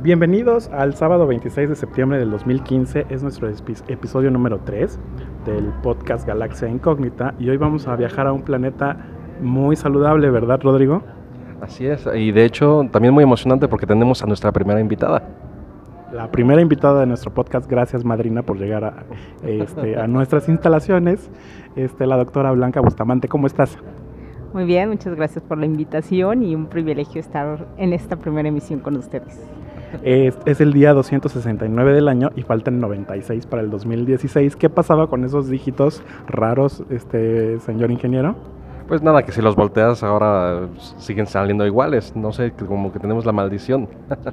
Bienvenidos al sábado 26 de septiembre del 2015, es nuestro episodio número 3 del podcast Galaxia Incógnita y hoy vamos a viajar a un planeta muy saludable, ¿verdad Rodrigo? Así es, y de hecho también muy emocionante porque tenemos a nuestra primera invitada. La primera invitada de nuestro podcast, gracias Madrina por llegar a, este, a nuestras instalaciones, este, la doctora Blanca Bustamante, ¿cómo estás? Muy bien, muchas gracias por la invitación y un privilegio estar en esta primera emisión con ustedes. Es, es, el día 269 del año y faltan 96 para el 2016. ¿Qué pasaba con esos dígitos raros, este señor ingeniero? Pues nada, que si los volteas ahora siguen saliendo iguales. No sé, como que tenemos la maldición.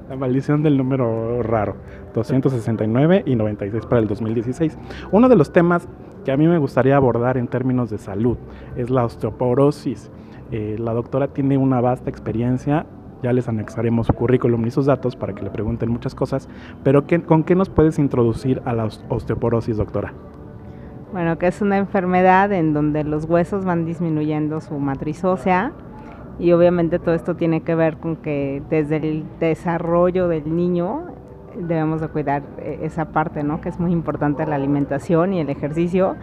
La maldición del número raro. 269 y 96 para el 2016. Uno de los temas que a mí me gustaría abordar en términos de salud es la osteoporosis. Eh, la doctora tiene una vasta experiencia ya les anexaremos su currículum y sus datos para que le pregunten muchas cosas, pero ¿con qué nos puedes introducir a la osteoporosis, doctora? Bueno, que es una enfermedad en donde los huesos van disminuyendo su matriz ósea y obviamente todo esto tiene que ver con que desde el desarrollo del niño debemos de cuidar eh, esa parte, ¿no? Que es muy importante la alimentación y el ejercicio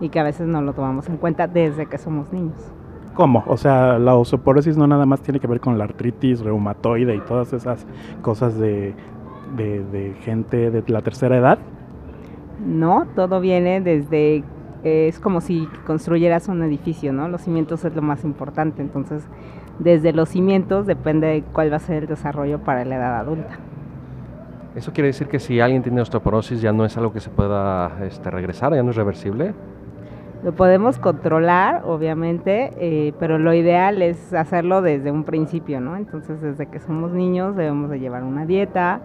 y que a veces no lo tomamos en cuenta desde que somos niños. ¿Cómo? O sea, la osteoporosis no nada más tiene que ver con la artritis reumatoide y todas esas cosas de, de, gente de la tercera edad. No, todo viene desde es como si construyeras un edificio, ¿no? Los cimientos es lo más importante, entonces desde los cimientos depende de cuál va a ser el desarrollo para la edad adulta. ¿Eso quiere decir que si alguien tiene osteoporosis ya no es algo que se pueda este, regresar, ya no es reversible? Lo podemos controlar, obviamente, eh, pero lo ideal es hacerlo desde un principio, ¿no? Entonces, desde que somos niños debemos de llevar una dieta,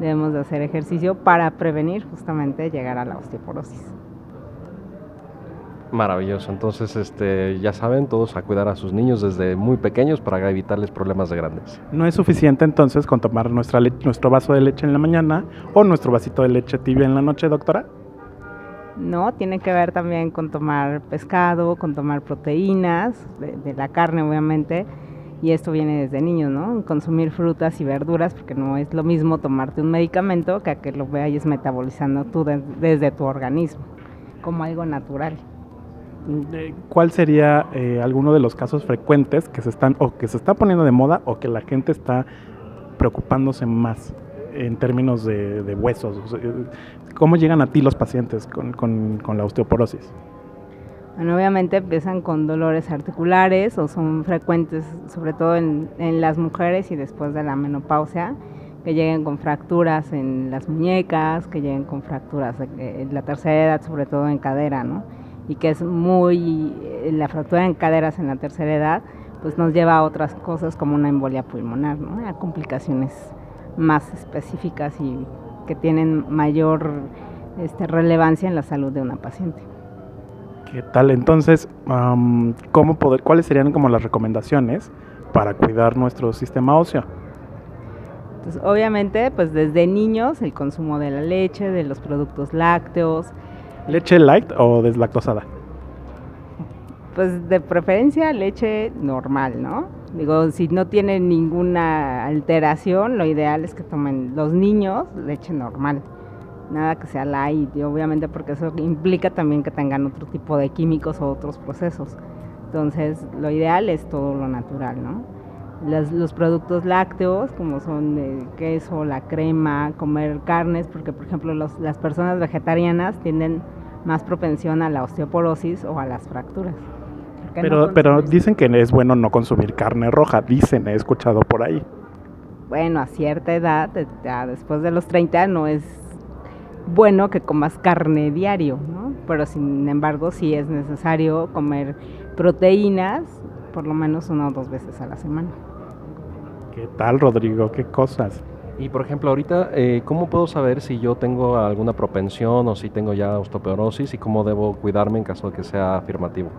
debemos de hacer ejercicio para prevenir justamente llegar a la osteoporosis. Maravilloso. Entonces, este, ya saben, todos a cuidar a sus niños desde muy pequeños para evitarles problemas de grandes. No es suficiente entonces con tomar nuestra nuestro vaso de leche en la mañana o nuestro vasito de leche tibia en la noche, doctora. ¿No? Tiene que ver también con tomar pescado, con tomar proteínas, de, la carne obviamente, y esto viene desde niños, ¿no? Consumir frutas y verduras, porque no es lo mismo tomarte un medicamento que a que lo vayas metabolizando tú desde tu organismo, como algo natural. ¿Cuál sería eh, alguno de los casos frecuentes que se están o que se está poniendo de moda o que la gente está preocupándose más en términos de, de huesos? ¿Cómo llegan a ti los pacientes con, con, con la osteoporosis? Bueno, obviamente empiezan con dolores articulares o son frecuentes, sobre todo en, en, las mujeres y después de la menopausia, que lleguen con fracturas en las muñecas, que lleguen con fracturas en la tercera edad, sobre todo en cadera, ¿no? Y que es muy, la fractura en caderas en la tercera edad, pues nos lleva a otras cosas como una embolia pulmonar, ¿no? A complicaciones más específicas y que tienen mayor este, relevancia en la salud de una paciente. ¿Qué tal? Entonces, ¿cómo poder, ¿cuáles serían como las recomendaciones para cuidar nuestro sistema óseo? Entonces, obviamente, pues desde niños el consumo de la leche, de los productos lácteos. ¿Leche light o deslactosada? Pues de preferencia leche normal, ¿no? Digo, si no tienen ninguna alteración, lo ideal es que tomen los niños leche normal. Nada que sea light, y obviamente porque eso implica también que tengan otro tipo de químicos o otros procesos. Entonces, lo ideal es todo lo natural, ¿no? los productos lácteos, como son el queso, la crema, comer carnes, porque por ejemplo las personas vegetarianas tienen más propensión a la osteoporosis o a las fracturas. Pero, pero dicen que es bueno no consumir carne roja, dicen, he escuchado por ahí. Bueno, a cierta edad, ya después de los 30, no es bueno que comas carne diario, ¿no? Pero sin embargo, sí es necesario comer proteínas por lo menos una o dos veces a la semana. ¿Qué tal, Rodrigo? ¿Qué cosas? Y por ejemplo, ahorita, eh, ¿cómo puedo saber si yo tengo alguna propensión o si tengo ya osteoporosis y cómo debo cuidarme en caso de que sea afirmativo?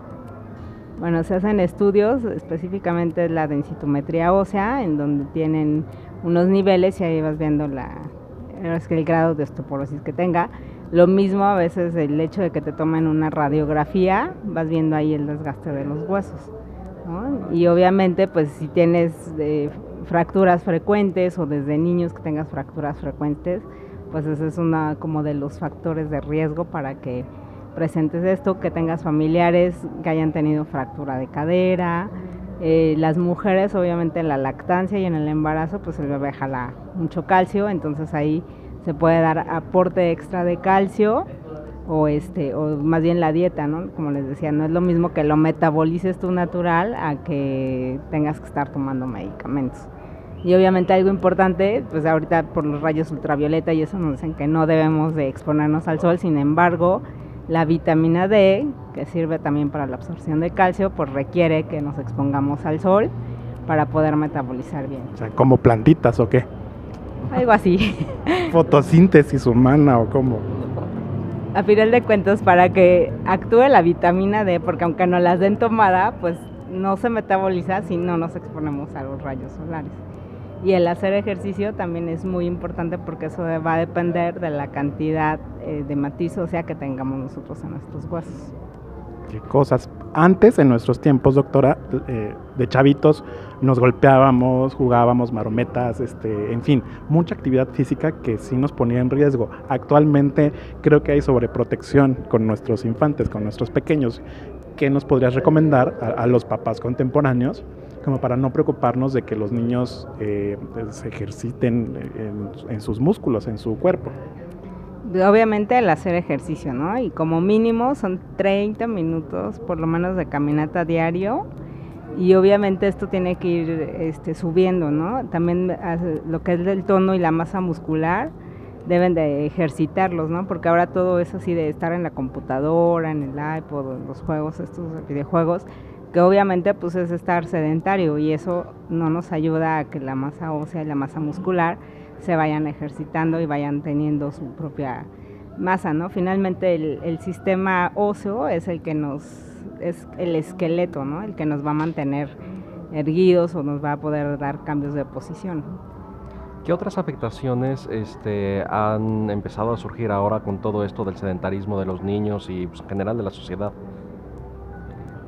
Bueno, se hacen estudios, específicamente la densitometría ósea, en donde tienen unos niveles y ahí vas viendo la, el grado de osteoporosis que tenga. Lo mismo a veces el hecho de que te tomen una radiografía, vas viendo ahí el desgaste de los huesos. Y obviamente, pues si tienes eh, fracturas frecuentes o desde niños que tengas fracturas frecuentes, pues ese es una como de los factores de riesgo para que presentes esto, que tengas familiares que hayan tenido fractura de cadera, eh, las mujeres obviamente en la lactancia y en el embarazo pues el bebé jala mucho calcio, entonces ahí se puede dar aporte extra de calcio o este o más bien la dieta, ¿no? Como les decía, no es lo mismo que lo metabolices tú natural a que tengas que estar tomando medicamentos. Y obviamente algo importante, pues ahorita por los rayos ultravioleta y eso nos dicen que no debemos de exponernos al sol, sin embargo, la vitamina D, que sirve también para la absorción de calcio, pues requiere que nos expongamos al sol para poder metabolizar bien. O sea, como plantitas o qué? Algo así. Fotosíntesis humana o cómo. A final de cuentas, para que actúe la vitamina D, porque aunque no las den tomada, pues no se metaboliza si no nos exponemos a los rayos solares. Y el hacer ejercicio también es muy importante porque eso va a depender de la cantidad eh, de matiz sea que tengamos nosotros en nuestros huesos. Qué cosas. Antes, en nuestros tiempos, doctora, eh, de chavitos, nos golpeábamos, jugábamos marometas, este, en fin, mucha actividad física que sí nos ponía en riesgo. Actualmente creo que hay sobreprotección con nuestros infantes, con nuestros pequeños. ¿Qué nos podrías recomendar a los papás contemporáneos como para no preocuparnos de que los niños eh, pues, se ejerciten en, sus músculos, en su cuerpo. Obviamente el hacer ejercicio, ¿no? Y como mínimo son 30 minutos por lo menos de caminata diario y obviamente esto tiene que ir este, subiendo, ¿no? También lo que es el tono y la masa muscular deben de ejercitarlos, ¿no? Porque ahora todo es así de estar en la computadora, en el iPod, en los juegos, estos videojuegos, que obviamente pues es estar sedentario y eso no nos ayuda a que la masa ósea y la masa muscular se vayan ejercitando y vayan teniendo su propia masa, ¿no? Finalmente el, sistema óseo es el que nos, es el esqueleto, ¿no? El que nos va a mantener erguidos o nos va a poder dar cambios de posición. ¿Qué otras afectaciones este, han empezado a surgir ahora con todo esto del sedentarismo de los niños y pues, en general de la sociedad?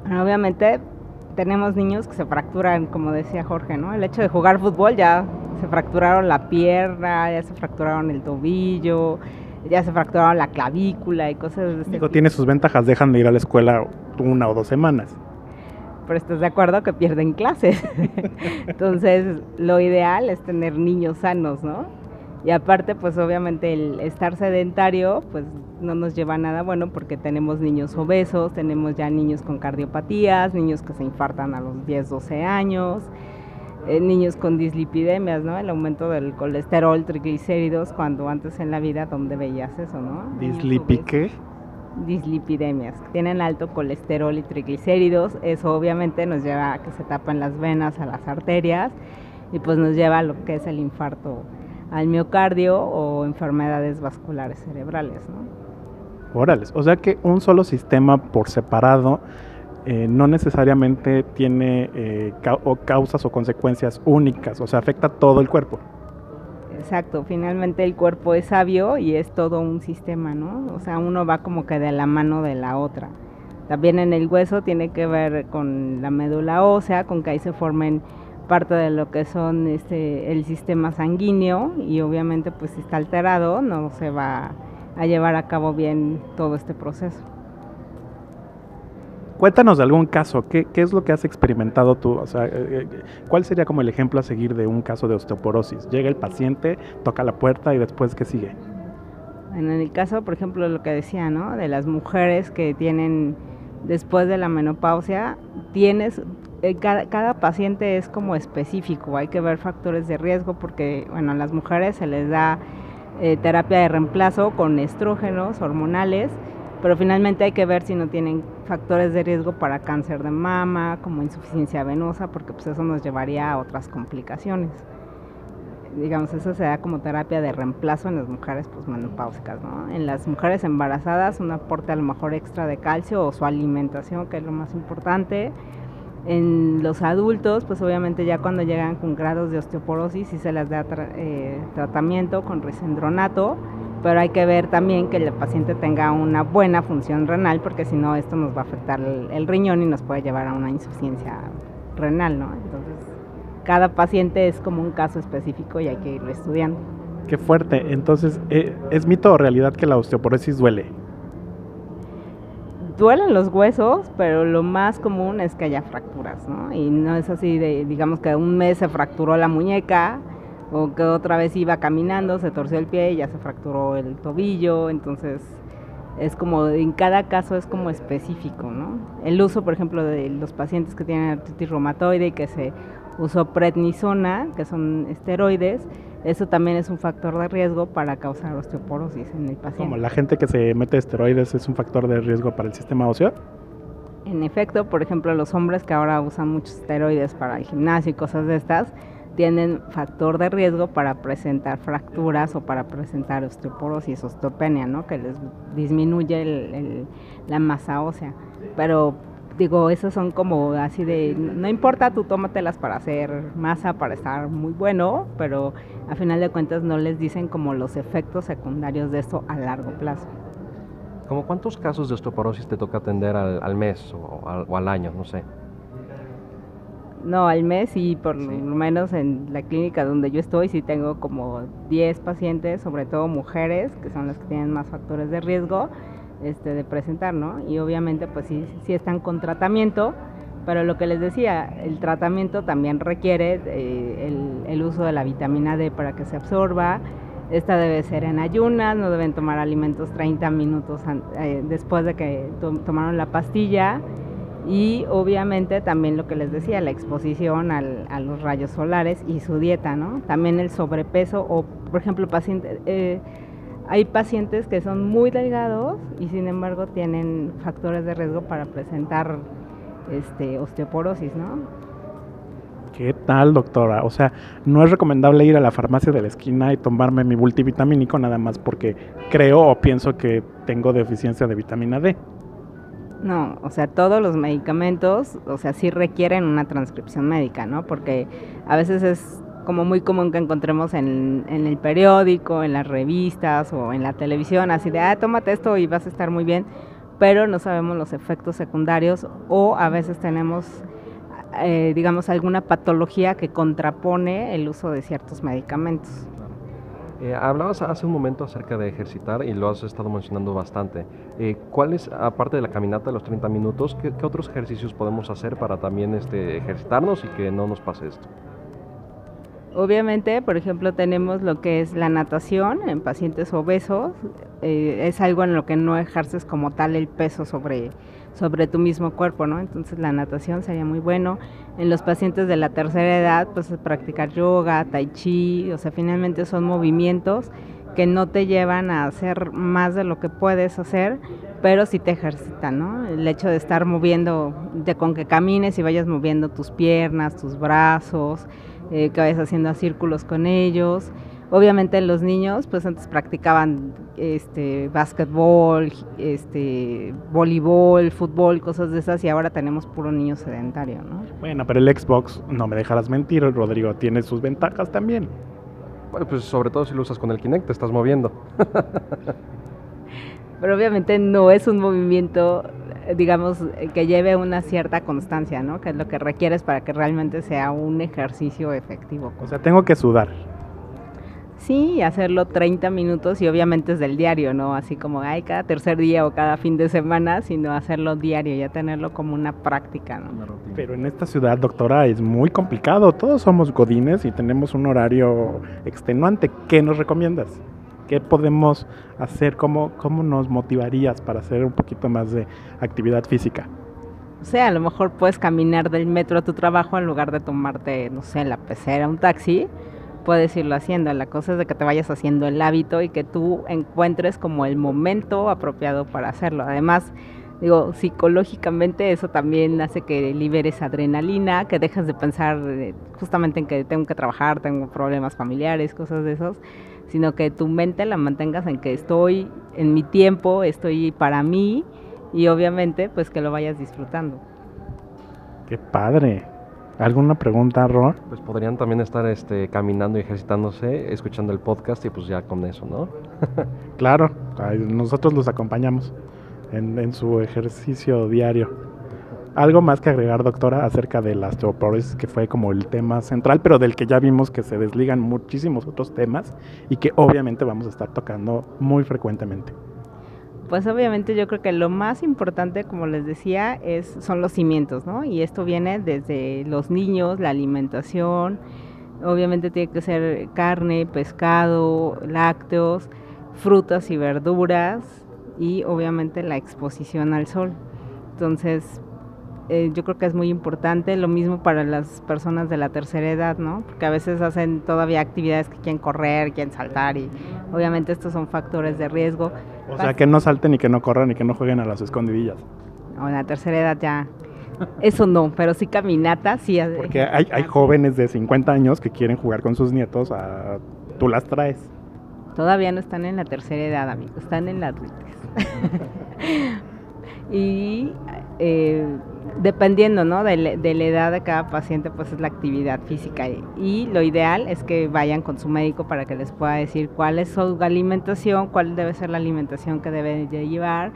Obviamente tenemos niños que se fracturan, como decía Jorge, ¿no? El hecho de jugar fútbol ya se fracturaron la pierna, ya se fracturaron el tobillo, ya se fracturaron la clavícula y cosas de este Digo, tiene sus ventajas, dejan de ir a la escuela una o dos semanas. Pero estás de acuerdo que pierden clases. Entonces, lo ideal es tener niños sanos, ¿no? Y aparte, pues obviamente el estar sedentario, pues no nos lleva a nada bueno porque tenemos niños obesos, tenemos ya niños con cardiopatías, niños que se infartan a los 10, 12 años, eh, niños con dislipidemias, ¿no? El aumento del colesterol, triglicéridos, cuando antes en la vida, ¿dónde veías eso, no? ¿Dislipi qué? Dislipidemias, tienen alto colesterol y triglicéridos, eso obviamente nos lleva a que se tapen las venas, a las arterias, y pues nos lleva a lo que es el infarto al miocardio o enfermedades vasculares cerebrales. ¿no? Órales, o sea que un solo sistema por separado eh, no necesariamente tiene eh, causas o consecuencias únicas, o sea, afecta todo el cuerpo. Exacto, finalmente el cuerpo es sabio y es todo un sistema, ¿no? O sea, uno va como que de la mano de la otra. También en el hueso tiene que ver con la médula ósea, con que ahí se formen parte de lo que son este, el sistema sanguíneo y obviamente pues si está alterado no se va a llevar a cabo bien todo este proceso. Cuéntanos de algún caso, ¿qué, es lo que has experimentado tú? O sea, eh, eh, ¿cuál sería como el ejemplo a seguir de un caso de osteoporosis? Llega el paciente, toca la puerta y después ¿qué sigue? En el caso, por ejemplo, lo que decía, ¿no? De las mujeres que tienen después de la menopausia, tienes eh, cada, paciente es como específico, hay que ver factores de riesgo porque, bueno, a las mujeres se les da eh, terapia de reemplazo con estrógenos hormonales, pero finalmente hay que ver si no tienen factores de riesgo para cáncer de mama, como insuficiencia venosa, porque pues eso nos llevaría a otras complicaciones. Digamos, eso se da como terapia de reemplazo en las mujeres pues, menopáusicas, ¿no? En las mujeres embarazadas un aporte a lo mejor extra de calcio o su alimentación, que es lo más importante, en los adultos, pues obviamente ya cuando llegan con grados de osteoporosis sí se les da eh, tratamiento con risendronato, pero hay que ver también que el paciente tenga una buena función renal, porque si no esto nos va a afectar el, riñón y nos puede llevar a una insuficiencia renal, ¿no? Entonces cada paciente es como un caso específico y hay que irlo estudiando. Qué fuerte. Entonces, ¿eh, ¿es mito o realidad que la osteoporosis duele? Duelen los huesos, pero lo más común es que haya fracturas, ¿no? Y no es así de, digamos que un mes se fracturó la muñeca o que otra vez iba caminando, se torció el pie y ya se fracturó el tobillo, entonces es como, en cada caso es como específico, ¿no? El uso, por ejemplo, de los pacientes que tienen artritis reumatoide y que se usó prednisona, que son esteroides, eso también es un factor de riesgo para causar osteoporosis en el paciente. Como la gente que se mete esteroides es un factor de riesgo para el sistema óseo. En efecto, por ejemplo, los hombres que ahora usan muchos esteroides para el gimnasio y cosas de estas, tienen factor de riesgo para presentar fracturas o para presentar osteoporosis, osteopenia, ¿no? Que les disminuye la masa ósea. Pero digo, esos son como así de, no importa, tú tómatelas para hacer masa, para estar muy bueno, pero a final de cuentas no les dicen como los efectos secundarios de esto a largo plazo. ¿Cómo cuántos casos de osteoporosis te toca atender al, mes o al, o al año? No sé. No, al mes y por lo menos en la clínica donde yo estoy sí tengo como 10 pacientes, sobre todo mujeres, que son las que tienen más factores de riesgo este, de presentar, ¿no? Y obviamente pues sí, sí están con tratamiento, pero lo que les decía, el tratamiento también requiere eh, el, uso de la vitamina D para que se absorba. Esta debe ser en ayunas, no deben tomar alimentos 30 minutos eh, después de que tomaron la pastilla y obviamente también lo que les decía, la exposición a los rayos solares y su dieta, ¿no? También el sobrepeso o, por ejemplo, pacientes, eh, hay pacientes que son muy delgados y sin embargo tienen factores de riesgo para presentar este, osteoporosis, ¿no? ¿Qué tal, doctora? O sea, no es recomendable ir a la farmacia de la esquina y tomarme mi multivitamínico nada más porque creo o pienso que tengo deficiencia de vitamina D. No, o sea, todos los medicamentos, o sea, sí requieren una transcripción médica, ¿no? Porque a veces es como muy común que encontremos en, el periódico, en las revistas o en la televisión, así de, ah, tómate esto y vas a estar muy bien, pero no sabemos los efectos secundarios o a veces tenemos, eh, digamos, alguna patología que contrapone el uso de ciertos medicamentos. Eh, hablabas hace un momento acerca de ejercitar y lo has estado mencionando bastante. Eh, ¿Cuáles, aparte de la caminata de los 30 minutos, qué, otros ejercicios podemos hacer para también este, ejercitarnos y que no nos pase esto? Obviamente, por ejemplo, tenemos lo que es la natación en pacientes obesos. Eh, es algo en lo que no ejerces como tal el peso sobre, sobre tu mismo cuerpo, ¿no? Entonces la natación sería muy bueno. En los pacientes de la tercera edad, pues practicar yoga, tai chi, o sea, finalmente son movimientos que no te llevan a hacer más de lo que puedes hacer, pero sí te ejercitan, ¿no? El hecho de estar moviendo, de con que camines y vayas moviendo tus piernas, tus brazos, eh, que vayas haciendo círculos con ellos. Obviamente los niños, pues antes practicaban este básquetbol, este voleibol, fútbol, cosas de esas, y ahora tenemos puro niño sedentario, ¿no? Bueno, pero el Xbox, no me dejarás mentir, Rodrigo, tiene sus ventajas también. Bueno, pues sobre todo si lo usas con el Kinect, te estás moviendo. pero obviamente no es un movimiento, digamos, que lleve una cierta constancia, ¿no? Que es lo que requieres para que realmente sea un ejercicio efectivo. O sea, tengo que sudar. Sí, hacerlo 30 minutos y obviamente es del diario, no así como ay, cada tercer día o cada fin de semana, sino hacerlo diario, ya tenerlo como una práctica. ¿no? Pero en esta ciudad, doctora, es muy complicado. Todos somos godines y tenemos un horario extenuante. ¿Qué nos recomiendas? ¿Qué podemos hacer? ¿Cómo, ¿Cómo nos motivarías para hacer un poquito más de actividad física? O sea, a lo mejor puedes caminar del metro a tu trabajo en lugar de tomarte, no sé, la pecera, un taxi puedes irlo haciendo. La cosa es de que te vayas haciendo el hábito y que tú encuentres como el momento apropiado para hacerlo. Además, digo, psicológicamente eso también hace que liberes adrenalina, que dejas de pensar eh, justamente en que tengo que trabajar, tengo problemas familiares, cosas de esos, sino que tu mente la mantengas en que estoy en mi tiempo, estoy para mí y obviamente pues que lo vayas disfrutando. Qué padre. ¿Alguna pregunta, Ron? Pues podrían también estar este, caminando y ejercitándose, escuchando el podcast y pues ya con eso, ¿no? claro, nosotros los acompañamos en, su ejercicio diario. Algo más que agregar, doctora, acerca de la osteoporosis, que fue como el tema central, pero del que ya vimos que se desligan muchísimos otros temas y que obviamente vamos a estar tocando muy frecuentemente. Pues obviamente yo creo que lo más importante, como les decía, es, son los cimientos, ¿no? Y esto viene desde los niños, la alimentación, obviamente tiene que ser carne, pescado, lácteos, frutas y verduras y obviamente la exposición al sol. Entonces, eh, yo creo que es muy importante, lo mismo para las personas de la tercera edad, ¿no? Porque a veces hacen todavía actividades que quieren correr, quieren saltar y obviamente estos son factores de riesgo. O sea, que no salten y que no corran y que no jueguen a las escondidillas. No, en la tercera edad ya, eso no, pero sí caminata, sí. Porque hay, hay jóvenes de 50 años que quieren jugar con sus nietos, a, tú las traes. Todavía no están en la tercera edad, amigos, están en la adultez. y eh, dependiendo ¿no? de, la edad de cada paciente, pues es la actividad física. Y, lo ideal es que vayan con su médico para que les pueda decir cuál es su alimentación, cuál debe ser la alimentación que deben de llevar,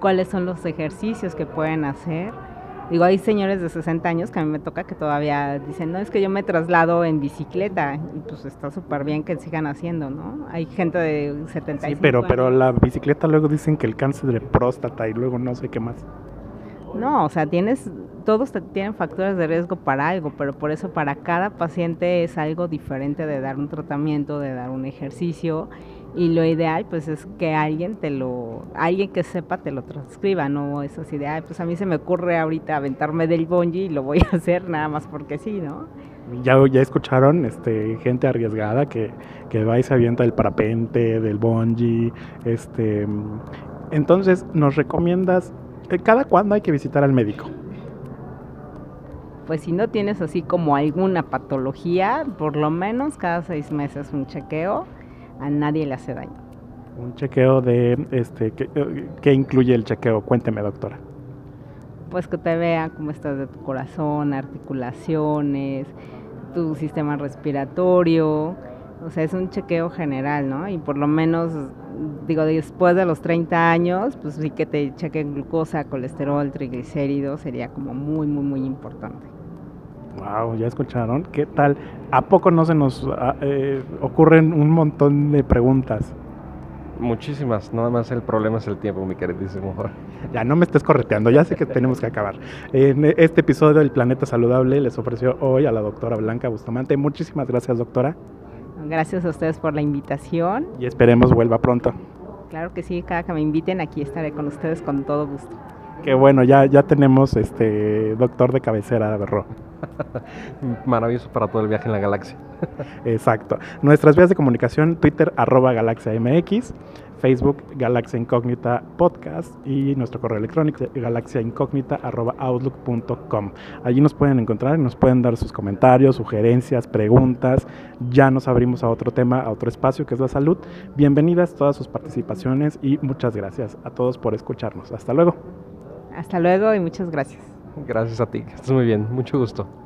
cuáles son los ejercicios que pueden hacer Digo, hay señores de 60 años que a mí me toca que todavía dicen, no, es que yo me traslado en bicicleta y pues está súper bien que sigan haciendo, ¿no? Hay gente de 75 Sí, pero, pero la bicicleta luego dicen que el cáncer de próstata y luego no sé qué más. No, o sea, tienes, todos tienen factores de riesgo para algo, pero por eso para cada paciente es algo diferente de dar un tratamiento, de dar un ejercicio y lo ideal pues es que alguien te lo, alguien que sepa te lo transcriba, no es así de, pues a mí se me ocurre ahorita aventarme del bungee y lo voy a hacer nada más porque sí, ¿no? Ya, ya escucharon este, gente arriesgada que, que va y se avienta del parapente, del bungee, este, entonces nos recomiendas, eh, ¿cada cuándo hay que visitar al médico? Pues si no tienes así como alguna patología, por lo menos cada seis meses un chequeo a nadie le hace daño. Un chequeo de, este, ¿qué, incluye el chequeo? Cuénteme, doctora. Pues que te vean cómo estás de tu corazón, articulaciones, tu sistema respiratorio, o sea, es un chequeo general, ¿no? Y por lo menos, digo, después de los 30 años, pues sí que te chequen glucosa, colesterol, triglicéridos, sería como muy, muy, muy importante. Wow, ya escucharon. ¿Qué tal? ¿A poco no se nos ah, eh, ocurren un montón de preguntas? Muchísimas, nada más el problema es el tiempo, mi queridísimo Ya no me estés correteando, ya sé que tenemos que acabar. En este episodio del Planeta Saludable les ofreció hoy a la doctora Blanca Bustamante. Muchísimas gracias, doctora. Gracias a ustedes por la invitación. Y esperemos vuelva pronto. Claro que sí, cada que me inviten aquí estaré con ustedes con todo gusto. Qué bueno, ya, ya tenemos este doctor de cabecera, Berro. Maravilloso para todo el viaje en la galaxia. Exacto. Nuestras vías de comunicación, Twitter, arroba Galaxia MX, Facebook, Galaxia Incógnita Podcast y nuestro correo electrónico, galaxiaincógnita, arroba outlook.com. Allí nos pueden encontrar y nos pueden dar sus comentarios, sugerencias, preguntas. Ya nos abrimos a otro tema, a otro espacio que es la salud. Bienvenidas todas sus participaciones y muchas gracias a todos por escucharnos. Hasta luego. Hasta luego y muchas gracias. Gracias a ti, estás muy bien, mucho gusto.